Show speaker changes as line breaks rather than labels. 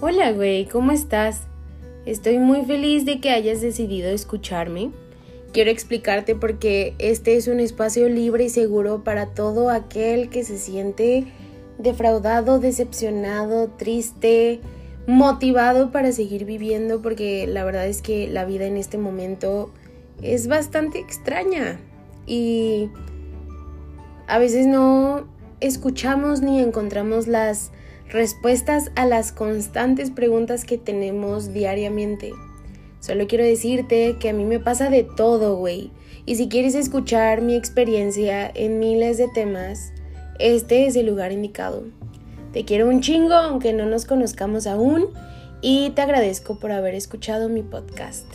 Hola, güey, ¿cómo estás? Estoy muy feliz de que hayas decidido escucharme. Quiero explicarte por qué este es un espacio libre y seguro para todo aquel que se siente defraudado, decepcionado, triste, motivado para seguir viviendo, porque la verdad es que la vida en este momento es bastante extraña y a veces no escuchamos ni encontramos las respuestas a las constantes preguntas que tenemos diariamente. Solo quiero decirte que a mí me pasa de todo, güey. Y si quieres escuchar mi experiencia en miles de temas, este es el lugar indicado. Te quiero un chingo, aunque no nos conozcamos aún, y te agradezco por haber escuchado mi podcast.